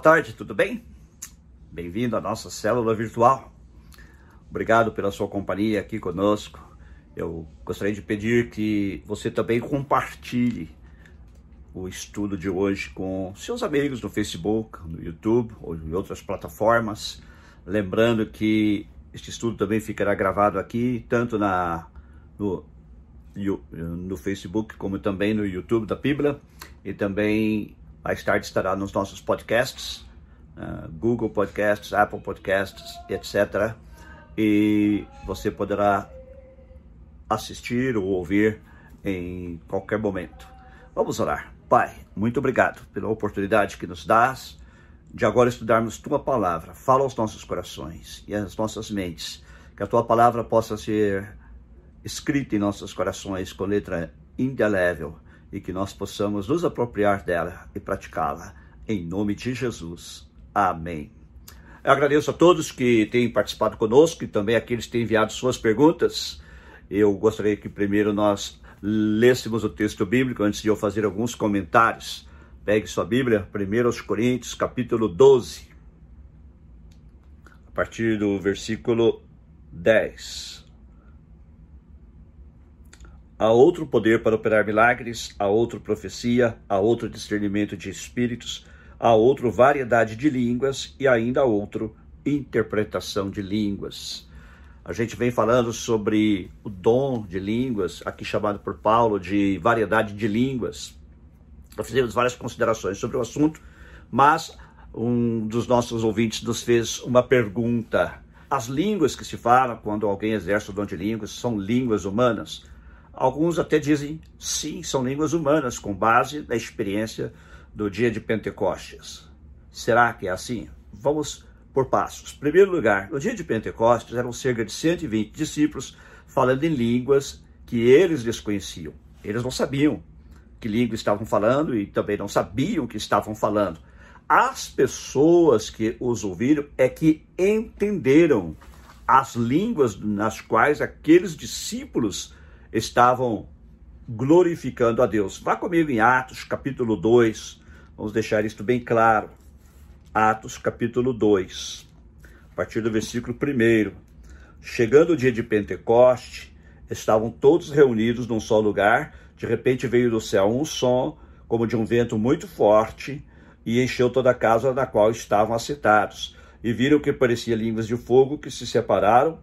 Boa tarde, tudo bem? Bem-vindo à nossa célula virtual. Obrigado pela sua companhia aqui conosco. Eu gostaria de pedir que você também compartilhe o estudo de hoje com seus amigos no Facebook, no YouTube ou em outras plataformas. Lembrando que este estudo também ficará gravado aqui, tanto na, no, no Facebook como também no YouTube da Bíblia e também mais tarde estará nos nossos podcasts, uh, Google Podcasts, Apple Podcasts, etc. E você poderá assistir ou ouvir em qualquer momento. Vamos orar. Pai, muito obrigado pela oportunidade que nos dás de agora estudarmos tua palavra. Fala aos nossos corações e às nossas mentes, que a tua palavra possa ser escrita em nossos corações com letra indelével e que nós possamos nos apropriar dela e praticá-la. Em nome de Jesus. Amém. Eu agradeço a todos que têm participado conosco e também aqueles que têm enviado suas perguntas. Eu gostaria que primeiro nós lêssemos o texto bíblico antes de eu fazer alguns comentários. Pegue sua Bíblia, 1 Coríntios, capítulo 12, a partir do versículo 10. Há outro poder para operar milagres, há outro profecia, há outro discernimento de espíritos, há outro variedade de línguas e ainda outro interpretação de línguas. A gente vem falando sobre o dom de línguas, aqui chamado por Paulo de variedade de línguas. Nós fizemos várias considerações sobre o assunto, mas um dos nossos ouvintes nos fez uma pergunta. As línguas que se falam quando alguém exerce o dom de línguas são línguas humanas? Alguns até dizem sim, são línguas humanas, com base na experiência do dia de Pentecostes. Será que é assim? Vamos por passos. Em primeiro lugar, no dia de Pentecostes eram cerca de 120 discípulos falando em línguas que eles desconheciam. Eles não sabiam que língua estavam falando e também não sabiam que estavam falando. As pessoas que os ouviram é que entenderam as línguas nas quais aqueles discípulos estavam glorificando a Deus. Vá comigo em Atos, capítulo 2. Vamos deixar isto bem claro. Atos, capítulo 2, a partir do versículo 1. Chegando o dia de Pentecoste, estavam todos reunidos num só lugar. De repente veio do céu um som, como de um vento muito forte, e encheu toda a casa na qual estavam assentados. E viram que parecia línguas de fogo que se separaram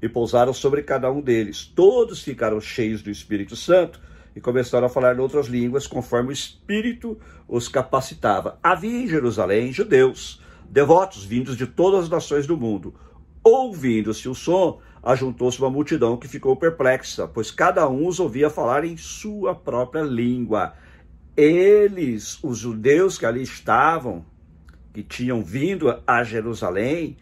e pousaram sobre cada um deles. Todos ficaram cheios do Espírito Santo e começaram a falar em outras línguas conforme o Espírito os capacitava. Havia em Jerusalém judeus, devotos vindos de todas as nações do mundo. Ouvindo-se o som, ajuntou-se uma multidão que ficou perplexa, pois cada um os ouvia falar em sua própria língua. Eles, os judeus que ali estavam, que tinham vindo a Jerusalém,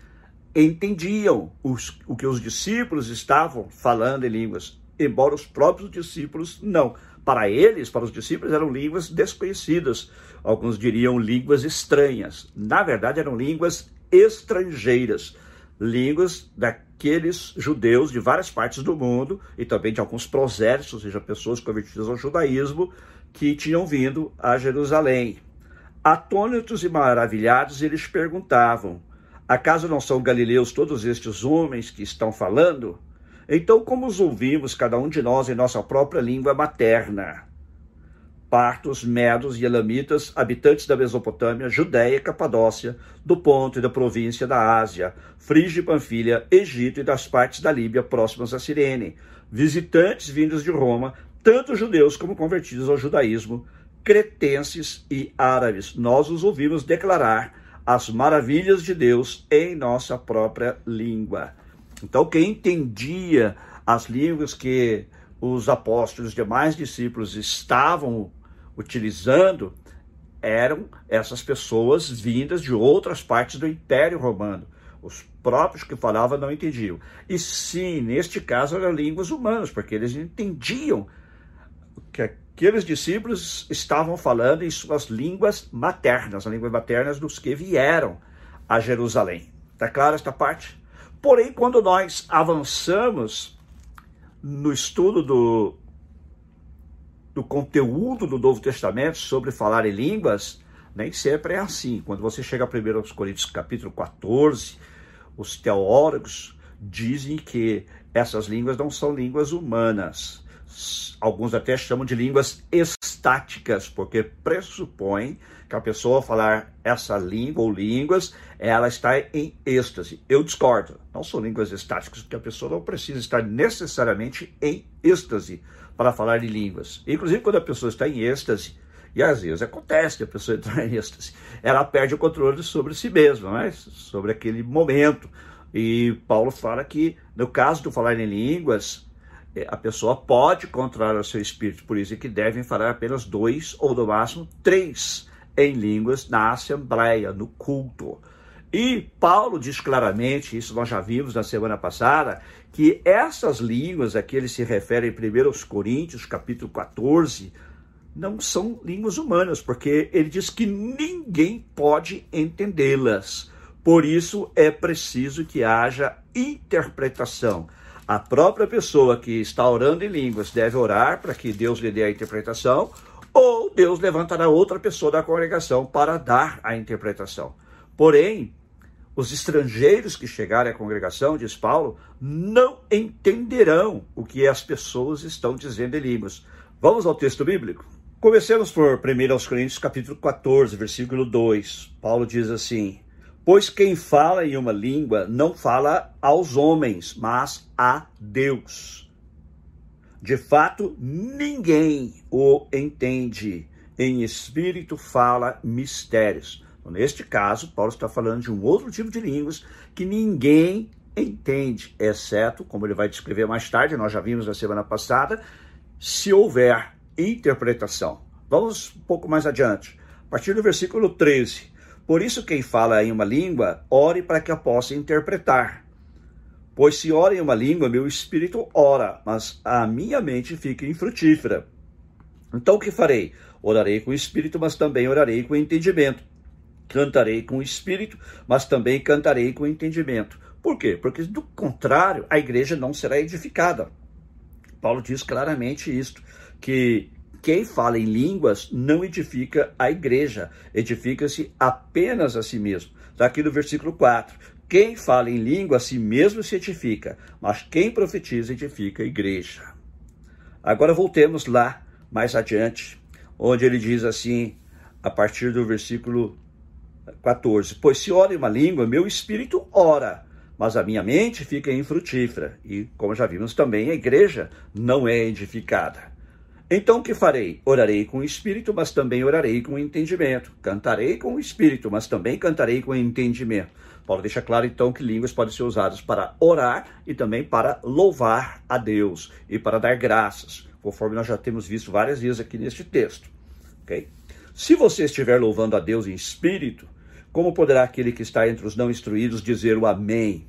entendiam os, o que os discípulos estavam falando em línguas, embora os próprios discípulos não. Para eles, para os discípulos, eram línguas desconhecidas. Alguns diriam línguas estranhas. Na verdade, eram línguas estrangeiras. Línguas daqueles judeus de várias partes do mundo e também de alguns prosélitos, ou seja, pessoas convertidas ao judaísmo, que tinham vindo a Jerusalém. Atônitos e maravilhados, eles perguntavam: Acaso não são galileus todos estes homens que estão falando? Então, como os ouvimos, cada um de nós, em nossa própria língua materna? Partos, medos e elamitas, habitantes da Mesopotâmia, Judéia e Capadócia, do ponto e da província da Ásia, Frígia e Panfilha, Egito e das partes da Líbia próximas a Cirene, visitantes vindos de Roma, tanto judeus como convertidos ao judaísmo, cretenses e árabes. Nós os ouvimos declarar as maravilhas de Deus em nossa própria língua. Então, quem entendia as línguas que os apóstolos e demais discípulos estavam utilizando eram essas pessoas vindas de outras partes do Império Romano. Os próprios que falavam não entendiam. E sim, neste caso eram línguas humanas, porque eles entendiam que aqueles discípulos estavam falando em suas línguas maternas, as línguas maternas dos que vieram a Jerusalém. Está claro esta parte? Porém, quando nós avançamos no estudo do, do conteúdo do Novo Testamento sobre falar em línguas, Nem sempre é assim. Quando você chega a 1 Coríntios capítulo 14, os teólogos dizem que essas línguas não são línguas humanas. Alguns até chamam de línguas estáticas, porque pressupõem que a pessoa falar essa língua ou línguas, ela está em êxtase. Eu discordo. Não são línguas estáticas, porque a pessoa não precisa estar necessariamente em êxtase para falar de línguas. Inclusive, quando a pessoa está em êxtase, e às vezes acontece que a pessoa entra em êxtase, ela perde o controle sobre si mesma, né? sobre aquele momento. E Paulo fala que, no caso de falar em línguas, a pessoa pode controlar o seu espírito, por isso é que devem falar apenas dois ou no máximo três em línguas na assembleia, no culto. E Paulo diz claramente, isso nós já vimos na semana passada, que essas línguas a que ele se refere em 1 Coríntios, capítulo 14, não são línguas humanas, porque ele diz que ninguém pode entendê-las. Por isso é preciso que haja interpretação. A própria pessoa que está orando em línguas deve orar para que Deus lhe dê a interpretação, ou Deus levantará outra pessoa da congregação para dar a interpretação. Porém, os estrangeiros que chegarem à congregação, diz Paulo, não entenderão o que as pessoas estão dizendo em línguas. Vamos ao texto bíblico? Comecemos por 1 Coríntios capítulo 14, versículo 2. Paulo diz assim: Pois quem fala em uma língua não fala aos homens, mas a Deus. De fato, ninguém o entende. Em espírito fala mistérios. Então, neste caso, Paulo está falando de um outro tipo de línguas que ninguém entende, exceto, como ele vai descrever mais tarde, nós já vimos na semana passada, se houver interpretação. Vamos um pouco mais adiante. A partir do versículo 13. Por isso, quem fala em uma língua, ore para que a possa interpretar. Pois se ora em uma língua, meu espírito ora, mas a minha mente fica infrutífera. Então o que farei? Orarei com o espírito, mas também orarei com entendimento. Cantarei com o espírito, mas também cantarei com entendimento. Por quê? Porque do contrário, a igreja não será edificada. Paulo diz claramente isto, que quem fala em línguas não edifica a igreja, edifica-se apenas a si mesmo. Está aqui no versículo 4. Quem fala em língua a si mesmo se edifica, mas quem profetiza edifica a igreja. Agora voltemos lá mais adiante, onde ele diz assim, a partir do versículo 14: Pois se ora em uma língua, meu espírito ora, mas a minha mente fica infrutífera. E, como já vimos também, a igreja não é edificada. Então o que farei? Orarei com o espírito, mas também orarei com o entendimento. Cantarei com o espírito, mas também cantarei com o entendimento. Paulo deixa claro então que línguas podem ser usadas para orar e também para louvar a Deus e para dar graças, conforme nós já temos visto várias vezes aqui neste texto. Ok? Se você estiver louvando a Deus em espírito, como poderá aquele que está entre os não instruídos dizer o Amém?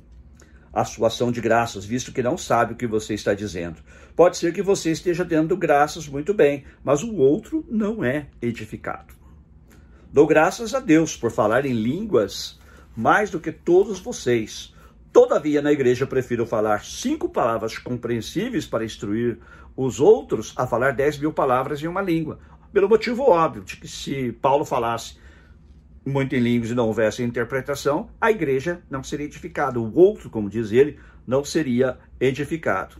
A sua ação de graças, visto que não sabe o que você está dizendo. Pode ser que você esteja dando graças muito bem, mas o outro não é edificado. Dou graças a Deus por falar em línguas mais do que todos vocês. Todavia, na igreja, prefiro falar cinco palavras compreensíveis para instruir os outros a falar dez mil palavras em uma língua. Pelo motivo óbvio de que se Paulo falasse muito em línguas e não houvesse interpretação, a igreja não seria edificada. O outro, como diz ele, não seria edificado.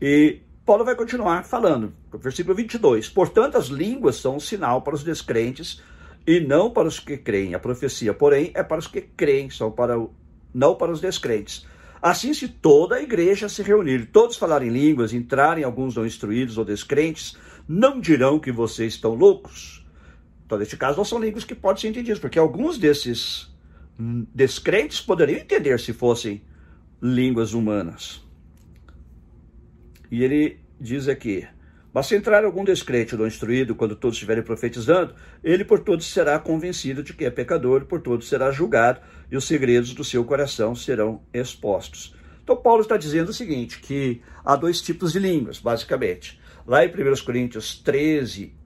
E Paulo vai continuar falando, versículo 22. Portanto, as línguas são um sinal para os descrentes e não para os que creem. A profecia, porém, é para os que creem, são para o, não para os descrentes. Assim, se toda a igreja se reunir, todos falarem línguas, entrarem alguns não instruídos ou descrentes, não dirão que vocês estão loucos então, neste caso, não são línguas que podem ser entendidas, porque alguns desses descrentes poderiam entender se fossem línguas humanas. E ele diz aqui: Mas se entrar algum descrente ou instruído, quando todos estiverem profetizando, ele por todos será convencido de que é pecador, por todos será julgado, e os segredos do seu coração serão expostos. Então, Paulo está dizendo o seguinte: que há dois tipos de línguas, basicamente. Lá em 1 Coríntios 13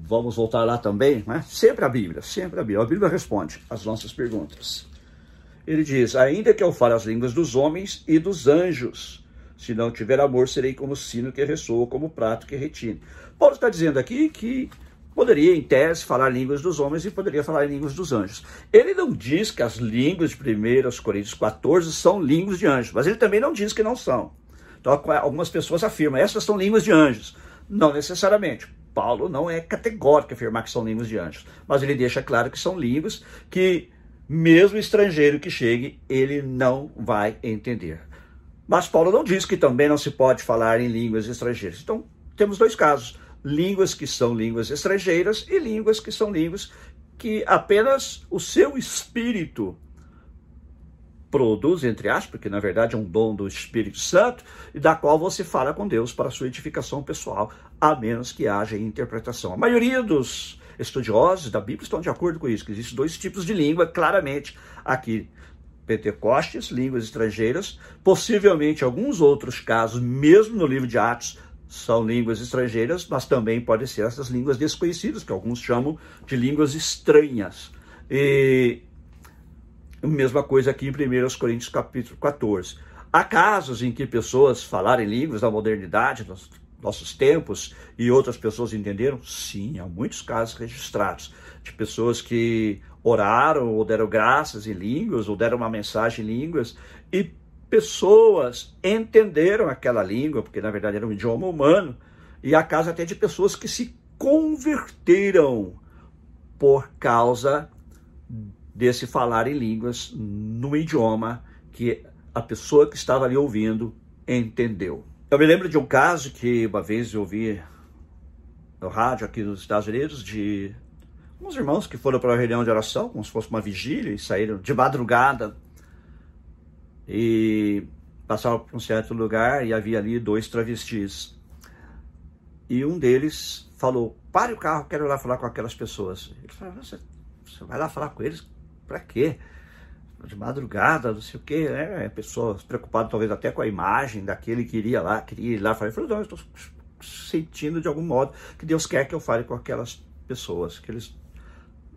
Vamos voltar lá também, né? Sempre a Bíblia, sempre a Bíblia. A Bíblia responde às nossas perguntas. Ele diz: Ainda que eu fale as línguas dos homens e dos anjos, se não tiver amor, serei como sino que ressoa, como prato que retine. Paulo está dizendo aqui que poderia, em tese, falar línguas dos homens e poderia falar línguas dos anjos. Ele não diz que as línguas de 1 Coríntios 14 são línguas de anjos, mas ele também não diz que não são. Então, algumas pessoas afirmam, essas são línguas de anjos. Não necessariamente. Paulo não é categórico afirmar que são línguas de anjos, mas ele deixa claro que são línguas que, mesmo estrangeiro que chegue, ele não vai entender. Mas Paulo não diz que também não se pode falar em línguas estrangeiras. Então, temos dois casos línguas que são línguas estrangeiras e línguas que são línguas que apenas o seu espírito produz, entre aspas, porque na verdade é um dom do Espírito Santo, e da qual você fala com Deus para a sua edificação pessoal, a menos que haja interpretação. A maioria dos estudiosos da Bíblia estão de acordo com isso, que existem dois tipos de língua, claramente aqui. Pentecostes, línguas estrangeiras, possivelmente alguns outros casos, mesmo no livro de Atos, são línguas estrangeiras, mas também podem ser essas línguas desconhecidas, que alguns chamam de línguas estranhas. E mesma coisa aqui em 1 Coríntios capítulo 14. Há casos em que pessoas falarem línguas da modernidade, nos nossos tempos, e outras pessoas entenderam? Sim, há muitos casos registrados de pessoas que oraram ou deram graças em línguas, ou deram uma mensagem em línguas, e pessoas entenderam aquela língua, porque na verdade era um idioma humano, e a casa até de pessoas que se converteram por causa desse falar em línguas no idioma que a pessoa que estava ali ouvindo entendeu. Eu me lembro de um caso que uma vez eu ouvi no rádio aqui nos Estados Unidos de uns irmãos que foram para uma reunião de oração, como se fosse uma vigília, e saíram de madrugada e passava por um certo lugar e havia ali dois travestis. E um deles falou: Pare o carro, quero ir lá falar com aquelas pessoas. Ele falou: você vai lá falar com eles? Para quê? De madrugada, não sei o quê, né? Pessoas preocupadas talvez até com a imagem daquele que iria lá, queria ir lá. Ele falou: Não, eu estou sentindo de algum modo que Deus quer que eu fale com aquelas pessoas, aqueles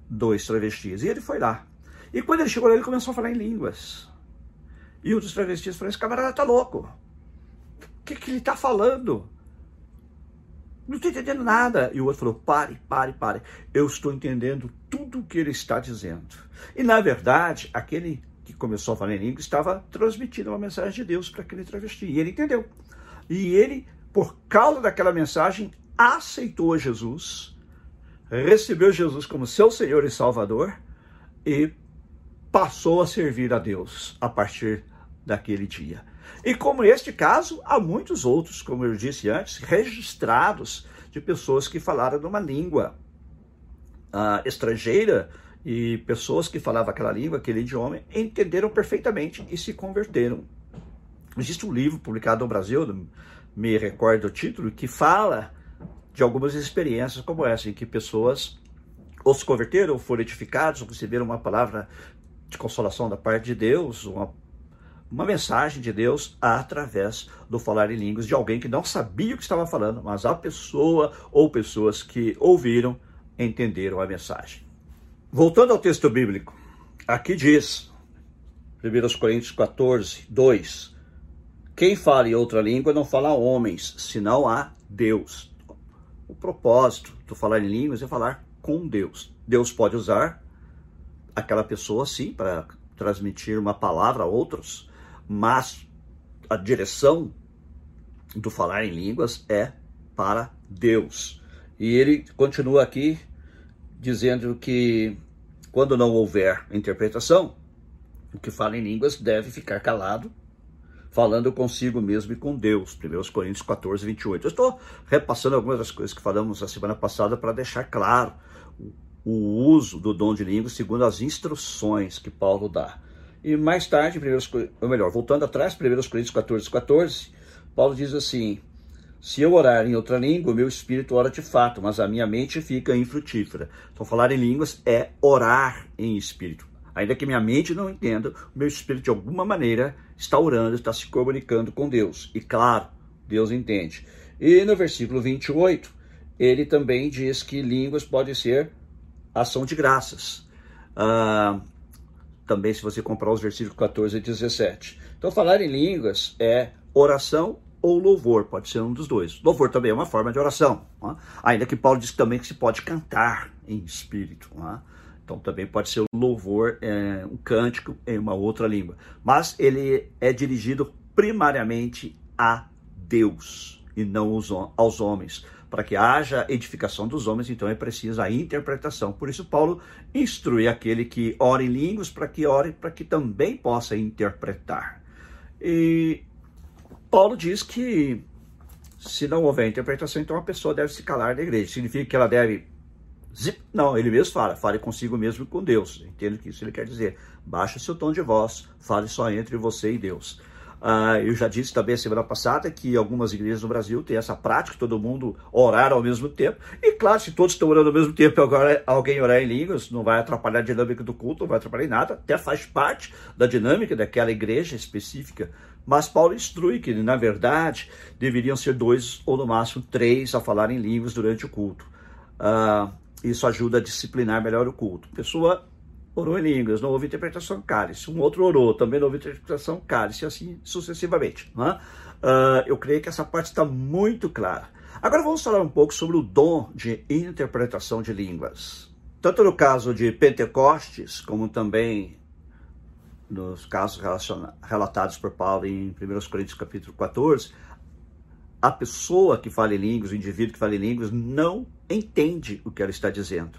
dois travestis. E ele foi lá. E quando ele chegou lá, ele começou a falar em línguas. E um dos travestis falou: Esse camarada tá louco. O que, que ele tá falando? Não estou entendendo nada. E o outro falou: Pare, pare, pare. Eu estou entendendo tudo o que ele está dizendo. E na verdade, aquele que começou a falar em língua estava transmitindo uma mensagem de Deus para aquele travesti. E ele entendeu. E ele, por causa daquela mensagem, aceitou Jesus, recebeu Jesus como seu Senhor e Salvador e passou a servir a Deus a partir daquele dia. E como este caso, há muitos outros, como eu disse antes, registrados de pessoas que falaram numa língua uh, estrangeira e pessoas que falavam aquela língua, aquele idioma, entenderam perfeitamente e se converteram. Existe um livro publicado no Brasil, me recordo o título, que fala de algumas experiências como essa, em que pessoas ou se converteram, ou foram edificados, ou receberam uma palavra de consolação da parte de Deus, uma uma mensagem de Deus através do falar em línguas de alguém que não sabia o que estava falando, mas a pessoa ou pessoas que ouviram entenderam a mensagem. Voltando ao texto bíblico, aqui diz, 1 Coríntios 14, 2: Quem fala em outra língua não fala a homens, senão a Deus. O propósito do falar em línguas é falar com Deus. Deus pode usar aquela pessoa, sim, para transmitir uma palavra a outros, mas a direção do falar em línguas é para Deus. E ele continua aqui dizendo que quando não houver interpretação, o que fala em línguas deve ficar calado, falando consigo mesmo e com Deus. 1 Coríntios 14, 28. Eu estou repassando algumas das coisas que falamos a semana passada para deixar claro o uso do dom de línguas segundo as instruções que Paulo dá. E mais tarde, primeiros, ou melhor, voltando atrás, 1 Coríntios 14, 14, Paulo diz assim: Se eu orar em outra língua, o meu espírito ora de fato, mas a minha mente fica infrutífera. Então, falar em línguas é orar em espírito. Ainda que minha mente não entenda, o meu espírito de alguma maneira está orando, está se comunicando com Deus. E claro, Deus entende. E no versículo 28, ele também diz que línguas pode ser ação de graças. Ah, também se você comprar os versículos 14 e 17. Então, falar em línguas é oração ou louvor, pode ser um dos dois. Louvor também é uma forma de oração, ainda que Paulo diz também que se pode cantar em espírito. Então também pode ser louvor, é, um cântico em uma outra língua. Mas ele é dirigido primariamente a Deus e não aos homens. Para que haja edificação dos homens, então é preciso a interpretação. Por isso, Paulo instrui aquele que ora em línguas para que ore, para que também possa interpretar. E Paulo diz que se não houver interpretação, então a pessoa deve se calar da igreja. Significa que ela deve. Não, ele mesmo fala, fale consigo mesmo com Deus. Entendo que isso ele quer dizer. Baixe seu tom de voz, fale só entre você e Deus. Uh, eu já disse também semana passada que algumas igrejas no Brasil têm essa prática, todo mundo orar ao mesmo tempo. E claro, se todos estão orando ao mesmo tempo agora alguém orar em línguas, não vai atrapalhar a dinâmica do culto, não vai atrapalhar em nada, até faz parte da dinâmica daquela igreja específica. Mas Paulo instrui que, na verdade, deveriam ser dois ou no máximo três a falar em línguas durante o culto. Uh, isso ajuda a disciplinar melhor o culto. Pessoa orou em línguas, não houve interpretação, cálice. Um outro orou, também não houve interpretação, cálice, assim sucessivamente. Uh, eu creio que essa parte está muito clara. Agora vamos falar um pouco sobre o dom de interpretação de línguas. Tanto no caso de Pentecostes, como também nos casos relatados por Paulo em 1 Coríntios capítulo 14, a pessoa que fala em línguas, o indivíduo que fala em línguas, não entende o que ela está dizendo.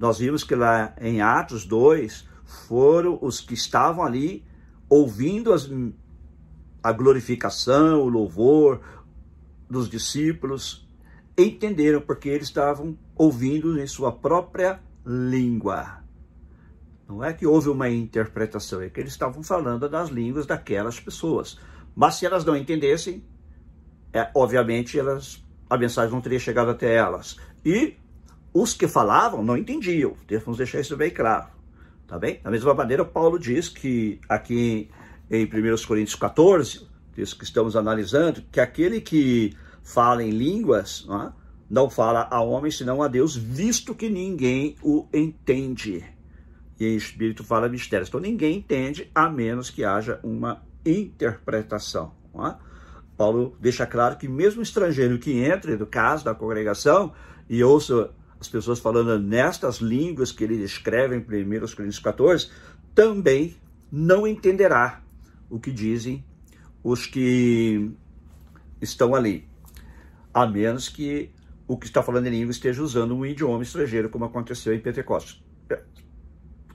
Nós vimos que lá em Atos 2 foram os que estavam ali ouvindo as, a glorificação, o louvor dos discípulos, entenderam porque eles estavam ouvindo em sua própria língua. Não é que houve uma interpretação, é que eles estavam falando das línguas daquelas pessoas. Mas se elas não entendessem, é, obviamente elas, a mensagem não teria chegado até elas. E os que falavam não entendiam. Devemos deixar isso bem claro. Tá bem? Da mesma maneira, Paulo diz que aqui em 1 Coríntios 14, isso que estamos analisando, que aquele que fala em línguas não, é? não fala a homem senão a Deus, visto que ninguém o entende e em espírito fala mistérios. Então ninguém entende a menos que haja uma interpretação. É? Paulo deixa claro que mesmo estrangeiro que entre no caso da congregação e ouça as pessoas falando nestas línguas que ele escreve em 1 Coríntios 14, também não entenderá o que dizem os que estão ali, a menos que o que está falando em língua esteja usando um idioma estrangeiro, como aconteceu em Pentecostes.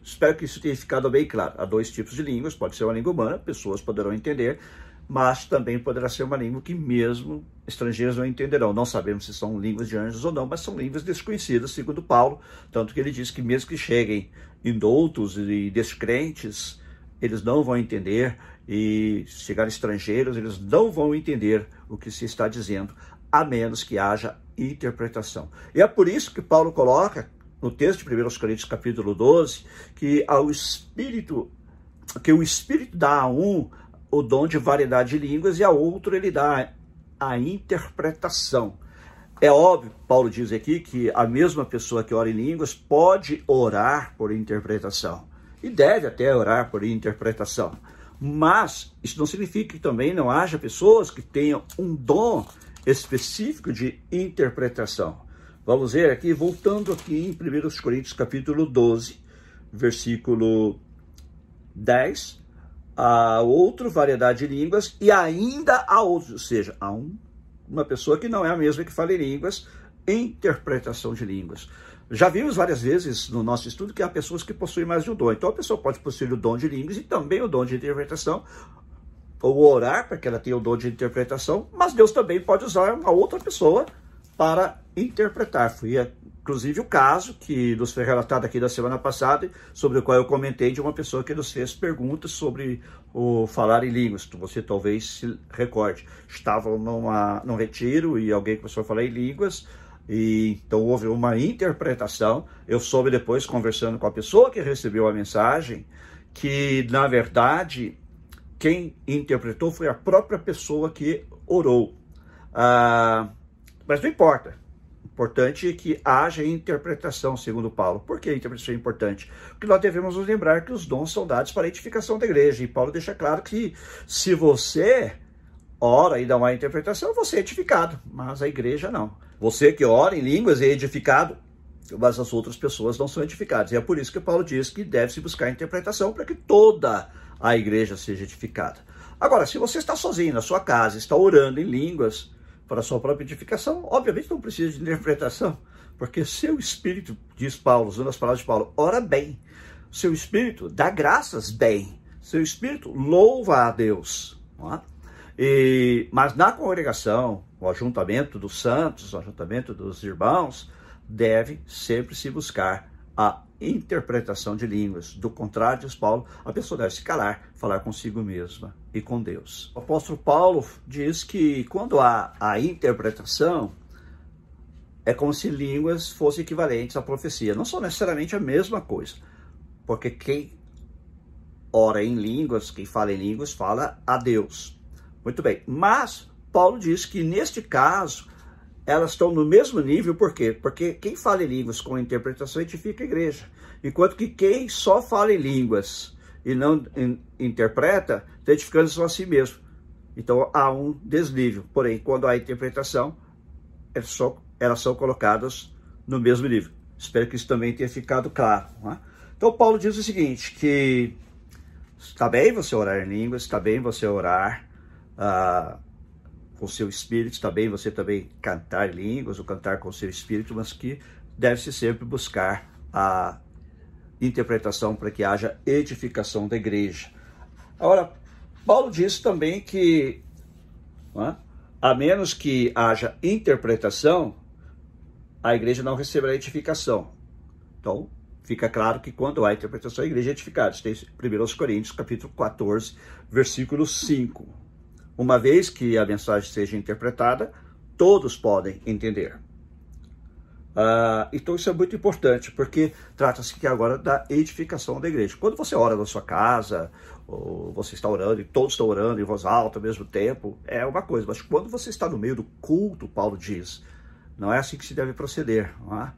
Espero que isso tenha ficado bem claro. Há dois tipos de línguas, pode ser uma língua humana, pessoas poderão entender, mas também poderá ser uma língua que mesmo estrangeiros não entenderão. Não sabemos se são línguas de anjos ou não, mas são línguas desconhecidas, segundo Paulo, tanto que ele diz que mesmo que cheguem indoutos e descrentes, eles não vão entender, e chegarem estrangeiros, eles não vão entender o que se está dizendo, a menos que haja interpretação. E é por isso que Paulo coloca no texto de 1 Coríntios capítulo 12, que ao Espírito, que o Espírito dá a um o dom de variedade de línguas e a outro ele dá a interpretação. É óbvio, Paulo diz aqui, que a mesma pessoa que ora em línguas pode orar por interpretação. E deve até orar por interpretação. Mas isso não significa que também não haja pessoas que tenham um dom específico de interpretação. Vamos ver aqui, voltando aqui em 1 Coríntios capítulo 12, versículo 10, a outra variedade de línguas e ainda a outros, ou seja, há um, uma pessoa que não é a mesma que fala em línguas, interpretação de línguas. Já vimos várias vezes no nosso estudo que há pessoas que possuem mais de um dom. Então a pessoa pode possuir o dom de línguas e também o dom de interpretação, ou orar para que ela tenha o dom de interpretação, mas Deus também pode usar uma outra pessoa para interpretar. Foi inclusive o caso que nos foi relatado aqui da semana passada, sobre o qual eu comentei de uma pessoa que nos fez perguntas sobre o falar em línguas. Você talvez se recorde. Estavam numa, num retiro e alguém começou a falar em línguas. E então houve uma interpretação. Eu soube depois, conversando com a pessoa que recebeu a mensagem, que na verdade quem interpretou foi a própria pessoa que orou. Ah, mas não importa. O importante é que haja interpretação, segundo Paulo. Por que a interpretação é importante? Porque nós devemos nos lembrar que os dons são dados para a edificação da igreja. E Paulo deixa claro que se você ora e dá uma interpretação, você é edificado, mas a igreja não. Você que ora em línguas é edificado, mas as outras pessoas não são edificadas. E é por isso que Paulo diz que deve-se buscar interpretação para que toda a igreja seja edificada. Agora, se você está sozinho na sua casa, está orando em línguas para sua própria edificação, obviamente não precisa de interpretação, porque seu espírito, diz Paulo, usando as palavras de Paulo, ora bem. Seu espírito dá graças bem. Seu espírito louva a Deus. É? E, mas na congregação, o ajuntamento dos santos, o ajuntamento dos irmãos, deve sempre se buscar a interpretação de línguas. Do contrário, diz Paulo, a pessoa deve se calar, falar consigo mesma e com Deus. O apóstolo Paulo diz que quando há a interpretação, é como se línguas fossem equivalentes à profecia. Não são necessariamente a mesma coisa, porque quem ora em línguas, quem fala em línguas, fala a Deus. Muito bem, mas Paulo diz que neste caso elas estão no mesmo nível, por quê? Porque quem fala em línguas com interpretação edifica a igreja, enquanto que quem só fala em línguas e não in, interpreta, está edificando só a si mesmo. Então há um desnível. Porém, quando há interpretação, elas são, elas são colocadas no mesmo nível. Espero que isso também tenha ficado claro. É? Então Paulo diz o seguinte, que está bem você orar em línguas, está bem você orar ah, com seu espírito, também você também cantar línguas ou cantar com seu espírito, mas que deve-se sempre buscar a interpretação para que haja edificação da igreja. Agora, Paulo diz também que, é? a menos que haja interpretação, a igreja não receberá edificação. Então, fica claro que quando há interpretação, a igreja é edificada. Isso tem 1 Coríntios, capítulo 14, versículo 5. Uma vez que a mensagem seja interpretada, todos podem entender. Uh, então isso é muito importante, porque trata-se aqui agora da edificação da igreja. Quando você ora na sua casa, ou você está orando e todos estão orando em voz alta ao mesmo tempo, é uma coisa. Mas quando você está no meio do culto, Paulo diz, não é assim que se deve proceder. É?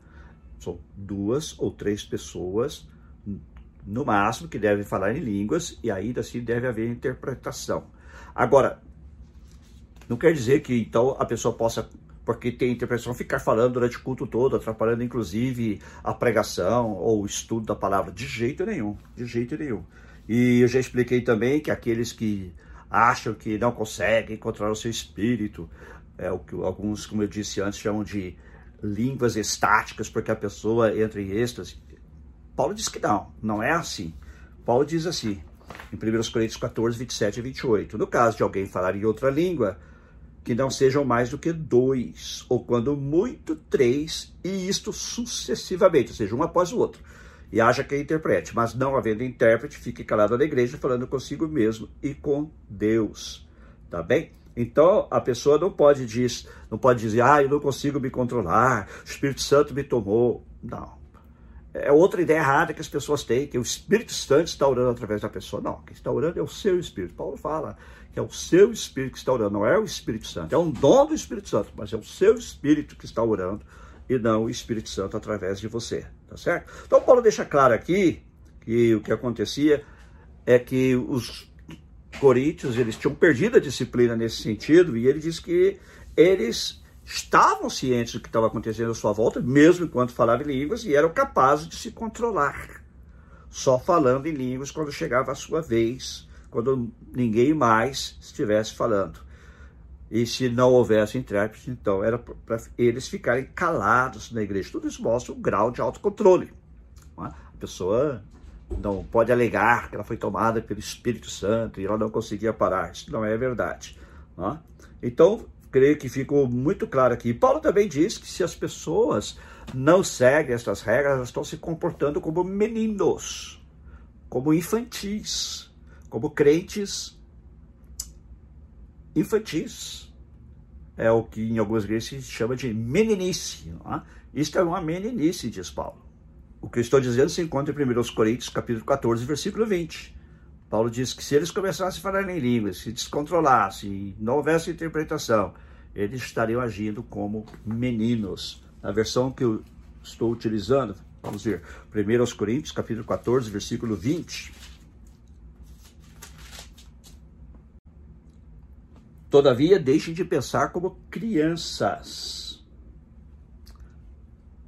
São duas ou três pessoas, no máximo, que devem falar em línguas, e ainda assim deve haver interpretação. Agora, não quer dizer que então a pessoa possa, porque tem interpretação, ficar falando durante o culto todo, atrapalhando inclusive a pregação ou o estudo da palavra. De jeito nenhum, de jeito nenhum. E eu já expliquei também que aqueles que acham que não conseguem controlar o seu espírito, é o que alguns, como eu disse antes, chamam de línguas estáticas, porque a pessoa entra em êxtase. Paulo diz que não, não é assim. Paulo diz assim, em 1 Coríntios 14, 27 e 28. No caso de alguém falar em outra língua, que não sejam mais do que dois, ou quando muito, três, e isto sucessivamente, ou seja, um após o outro. E haja quem interprete, mas não havendo intérprete, fique calado na igreja, falando consigo mesmo e com Deus. Tá bem? Então a pessoa não pode dizer, não pode dizer, ah, eu não consigo me controlar, o Espírito Santo me tomou. Não. É outra ideia errada que as pessoas têm, que o Espírito Santo está orando através da pessoa. Não, quem está orando é o seu Espírito. Paulo fala é o seu espírito que está orando, não é o Espírito Santo. É um dom do Espírito Santo, mas é o seu espírito que está orando e não o Espírito Santo através de você, tá certo? Então Paulo deixa claro aqui que o que acontecia é que os coríntios, eles tinham perdido a disciplina nesse sentido e ele diz que eles estavam cientes do que estava acontecendo à sua volta, mesmo enquanto falavam em línguas, e eram capazes de se controlar, só falando em línguas quando chegava a sua vez quando ninguém mais estivesse falando. E se não houvesse intérprete, então era para eles ficarem calados na igreja. Tudo isso mostra um grau de autocontrole. É? A pessoa não pode alegar que ela foi tomada pelo Espírito Santo e ela não conseguia parar. Isso não é verdade. É? Então, creio que ficou muito claro aqui. Paulo também diz que se as pessoas não seguem essas regras, elas estão se comportando como meninos, como infantis como crentes infantis. É o que em algumas igrejas se chama de meninice. É? Isto é uma meninice, diz Paulo. O que eu estou dizendo se encontra em 1 Coríntios, capítulo 14, versículo 20. Paulo diz que se eles começassem a falar em línguas, se descontrolassem, não houvesse interpretação, eles estariam agindo como meninos. Na versão que eu estou utilizando, vamos ver, 1 Coríntios, capítulo 14, versículo 20. Todavia, deixem de pensar como crianças.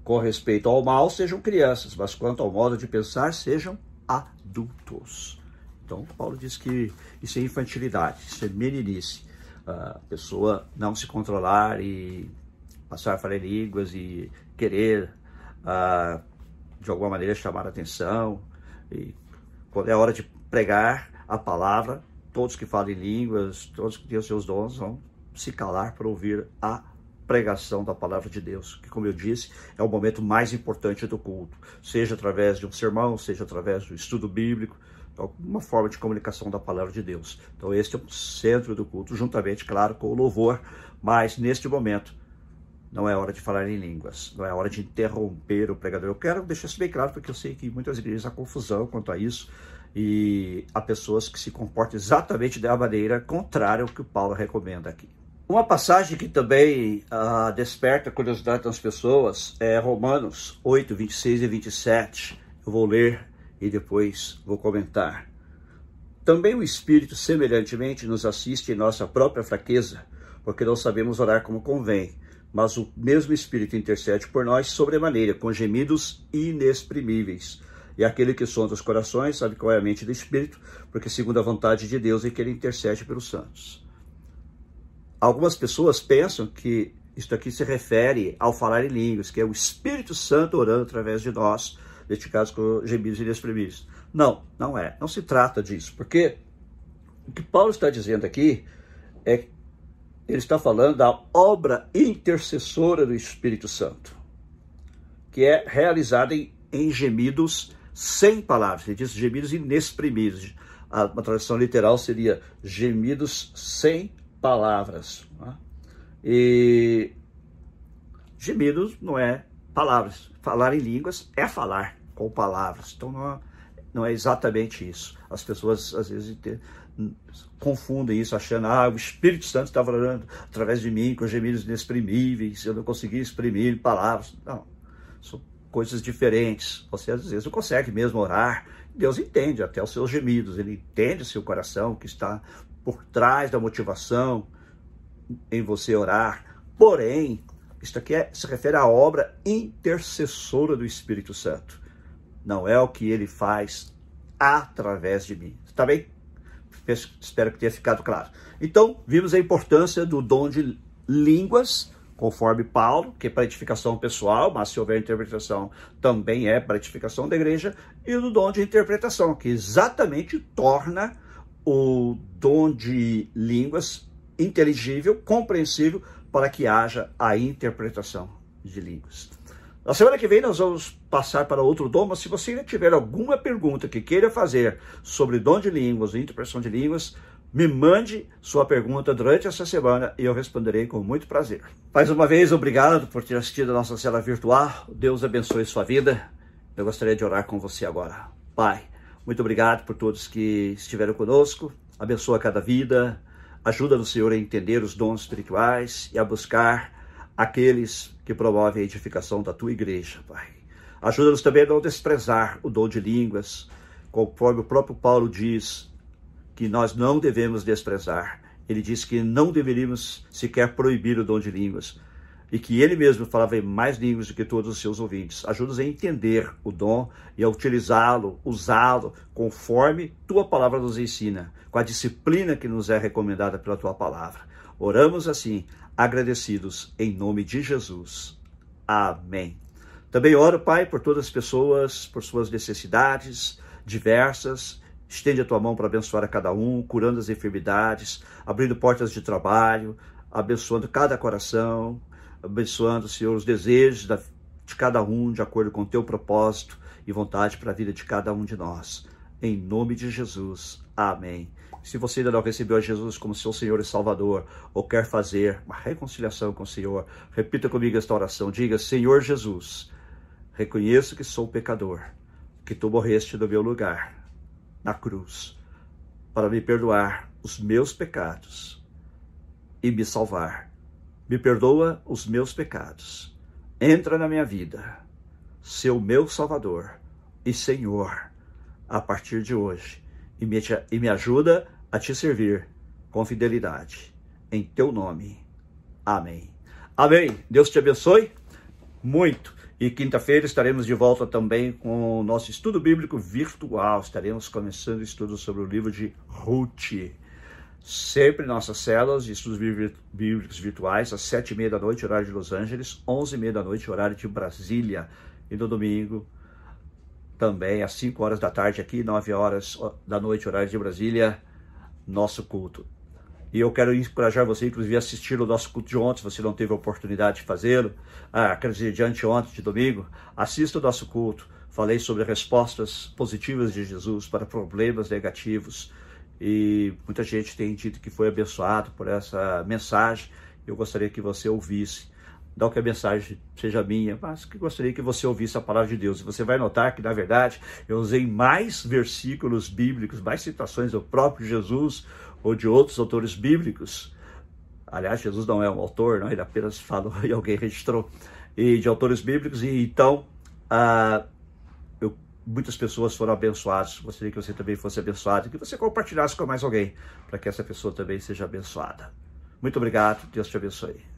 Com respeito ao mal, sejam crianças, mas quanto ao modo de pensar, sejam adultos. Então, Paulo diz que isso é infantilidade, isso é meninice. A pessoa não se controlar e passar a falar línguas e querer, uh, de alguma maneira, chamar a atenção. E quando é hora de pregar a palavra, todos que falam línguas, todos que têm os seus dons, vão se calar para ouvir a pregação da palavra de Deus, que, como eu disse, é o momento mais importante do culto, seja através de um sermão, seja através do estudo bíblico, alguma forma de comunicação da palavra de Deus. Então, este é o centro do culto, juntamente, claro, com o louvor, mas neste momento não é hora de falar em línguas, não é hora de interromper o pregador. Eu quero deixar isso bem claro, porque eu sei que muitas igrejas há confusão quanto a isso, e há pessoas que se comportam exatamente da maneira contrária ao que o Paulo recomenda aqui. Uma passagem que também ah, desperta a curiosidade das pessoas é Romanos 8, 26 e 27. Eu vou ler e depois vou comentar. Também o Espírito, semelhantemente, nos assiste em nossa própria fraqueza, porque não sabemos orar como convém, mas o mesmo Espírito intercede por nós sobremaneira, com gemidos inexprimíveis. E aquele que sonda os corações sabe qual é a mente do Espírito, porque segundo a vontade de Deus é que ele intercede pelos santos. Algumas pessoas pensam que isto aqui se refere ao falar em línguas, que é o Espírito Santo orando através de nós, neste caso com gemidos inexprimíveis. Não, não é. Não se trata disso, porque o que Paulo está dizendo aqui é ele está falando da obra intercessora do Espírito Santo, que é realizada em, em gemidos sem palavras. Ele diz gemidos inexprimíveis. A, uma tradução literal seria gemidos sem palavras. Né? E gemidos não é palavras. Falar em línguas é falar com palavras. Então não é, não é exatamente isso. As pessoas às vezes confundem isso, achando ah, o Espírito Santo está falando através de mim com gemidos inexprimíveis, eu não consegui exprimir palavras. Não, são coisas diferentes. Você às vezes não consegue mesmo orar. Deus entende até os seus gemidos, ele entende seu coração que está por trás da motivação em você orar. Porém, isto aqui é, se refere à obra intercessora do Espírito Santo. Não é o que ele faz através de mim. Está bem? Espero que tenha ficado claro. Então, vimos a importância do dom de línguas conforme Paulo, que é para edificação pessoal, mas se houver interpretação, também é para edificação da igreja, e o dom de interpretação, que exatamente torna o dom de línguas inteligível, compreensível, para que haja a interpretação de línguas. Na semana que vem nós vamos passar para outro dom, mas se você tiver alguma pergunta que queira fazer sobre dom de línguas, interpretação de línguas, me mande sua pergunta durante essa semana e eu responderei com muito prazer. Mais uma vez, obrigado por ter assistido a nossa cela virtual. Deus abençoe sua vida. Eu gostaria de orar com você agora. Pai, muito obrigado por todos que estiveram conosco. Abençoa cada vida. Ajuda no Senhor a entender os dons espirituais e a buscar aqueles que promovem a edificação da tua igreja, Pai. Ajuda-nos também a não desprezar o dom de línguas, conforme o próprio Paulo diz que nós não devemos desprezar. Ele diz que não deveríamos sequer proibir o dom de línguas e que ele mesmo falava em mais línguas do que todos os seus ouvintes. Ajuda-nos a entender o dom e a utilizá-lo, usá-lo conforme tua palavra nos ensina, com a disciplina que nos é recomendada pela tua palavra. Oramos assim, agradecidos em nome de Jesus. Amém. Também oro, Pai, por todas as pessoas, por suas necessidades diversas Estende a tua mão para abençoar a cada um, curando as enfermidades, abrindo portas de trabalho, abençoando cada coração, abençoando, Senhor, os desejos de cada um, de acordo com o teu propósito e vontade para a vida de cada um de nós. Em nome de Jesus. Amém. Se você ainda não recebeu a Jesus como seu Senhor e Salvador, ou quer fazer uma reconciliação com o Senhor, repita comigo esta oração. Diga: Senhor Jesus, reconheço que sou pecador, que tu morreste no meu lugar na cruz para me perdoar os meus pecados e me salvar. Me perdoa os meus pecados. Entra na minha vida, seu meu Salvador e Senhor, a partir de hoje, e me, e me ajuda a te servir com fidelidade. em teu nome. Amém. Amém. Deus te abençoe muito. E quinta-feira estaremos de volta também com o nosso estudo bíblico virtual. Estaremos começando o estudo sobre o livro de Ruth. Sempre nossas células de estudos bíblicos virtuais, às sete e meia da noite, horário de Los Angeles, onze e meia da noite, horário de Brasília. E no domingo, também às cinco horas da tarde aqui, nove horas da noite, horário de Brasília, nosso culto. E eu quero encorajar você, inclusive, a assistir o nosso culto de ontem, se você não teve a oportunidade de fazê-lo. Ah, quer dizer, de anteontem, de domingo. Assista o nosso culto. Falei sobre respostas positivas de Jesus para problemas negativos. E muita gente tem dito que foi abençoado por essa mensagem. Eu gostaria que você ouvisse. Não que a mensagem seja minha, mas que gostaria que você ouvisse a palavra de Deus. E você vai notar que, na verdade, eu usei mais versículos bíblicos, mais citações do próprio Jesus ou de outros autores bíblicos. Aliás, Jesus não é um autor, não, ele apenas falou e alguém registrou. E de autores bíblicos, e então ah, eu, muitas pessoas foram abençoadas. Gostaria que você também fosse abençoado e que você compartilhasse com mais alguém, para que essa pessoa também seja abençoada. Muito obrigado, Deus te abençoe.